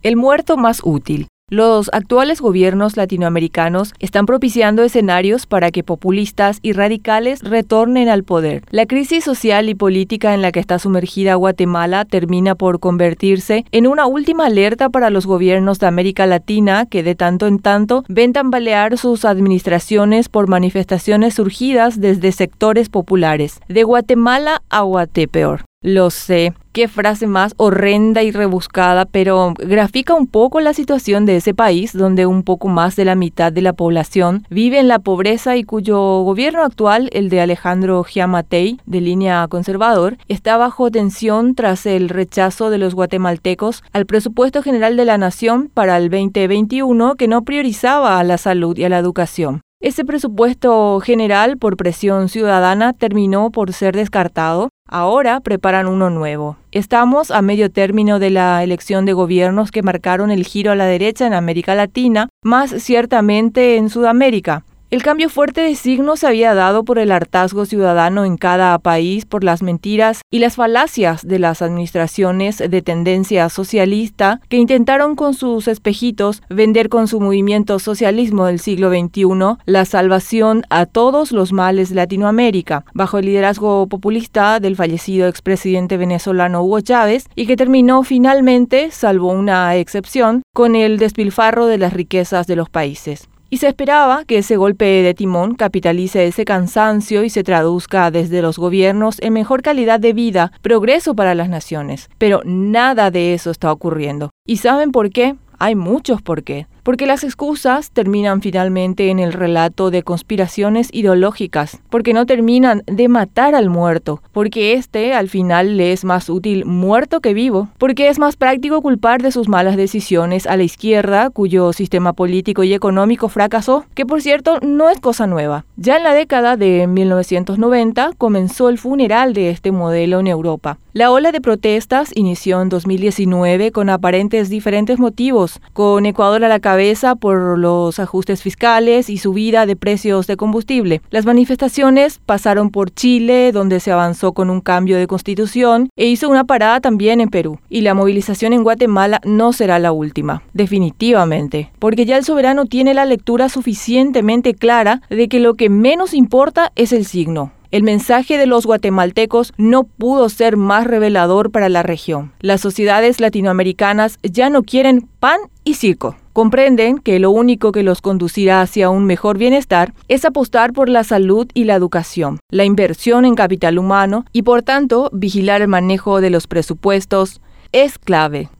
El muerto más útil. Los actuales gobiernos latinoamericanos están propiciando escenarios para que populistas y radicales retornen al poder. La crisis social y política en la que está sumergida Guatemala termina por convertirse en una última alerta para los gobiernos de América Latina que de tanto en tanto ven tambalear sus administraciones por manifestaciones surgidas desde sectores populares, de Guatemala a Guatepeor. Lo sé, qué frase más horrenda y rebuscada, pero grafica un poco la situación de ese país donde un poco más de la mitad de la población vive en la pobreza y cuyo gobierno actual, el de Alejandro Giamatei, de línea conservador, está bajo tensión tras el rechazo de los guatemaltecos al presupuesto general de la nación para el 2021 que no priorizaba a la salud y a la educación. Ese presupuesto general por presión ciudadana terminó por ser descartado. Ahora preparan uno nuevo. Estamos a medio término de la elección de gobiernos que marcaron el giro a la derecha en América Latina, más ciertamente en Sudamérica. El cambio fuerte de signo se había dado por el hartazgo ciudadano en cada país por las mentiras y las falacias de las administraciones de tendencia socialista que intentaron con sus espejitos vender con su movimiento socialismo del siglo XXI la salvación a todos los males de Latinoamérica, bajo el liderazgo populista del fallecido expresidente venezolano Hugo Chávez y que terminó finalmente, salvo una excepción, con el despilfarro de las riquezas de los países. Y se esperaba que ese golpe de timón capitalice ese cansancio y se traduzca desde los gobiernos en mejor calidad de vida, progreso para las naciones. Pero nada de eso está ocurriendo. ¿Y saben por qué? Hay muchos por qué porque las excusas terminan finalmente en el relato de conspiraciones ideológicas, porque no terminan de matar al muerto, porque este al final le es más útil muerto que vivo, porque es más práctico culpar de sus malas decisiones a la izquierda, cuyo sistema político y económico fracasó, que por cierto no es cosa nueva. Ya en la década de 1990 comenzó el funeral de este modelo en Europa. La ola de protestas inició en 2019 con aparentes diferentes motivos, con Ecuador a la por los ajustes fiscales y subida de precios de combustible. Las manifestaciones pasaron por Chile, donde se avanzó con un cambio de constitución, e hizo una parada también en Perú. Y la movilización en Guatemala no será la última, definitivamente, porque ya el soberano tiene la lectura suficientemente clara de que lo que menos importa es el signo, el mensaje de los guatemaltecos no pudo ser más revelador para la región. Las sociedades latinoamericanas ya no quieren pan y circo. Comprenden que lo único que los conducirá hacia un mejor bienestar es apostar por la salud y la educación, la inversión en capital humano y por tanto vigilar el manejo de los presupuestos es clave.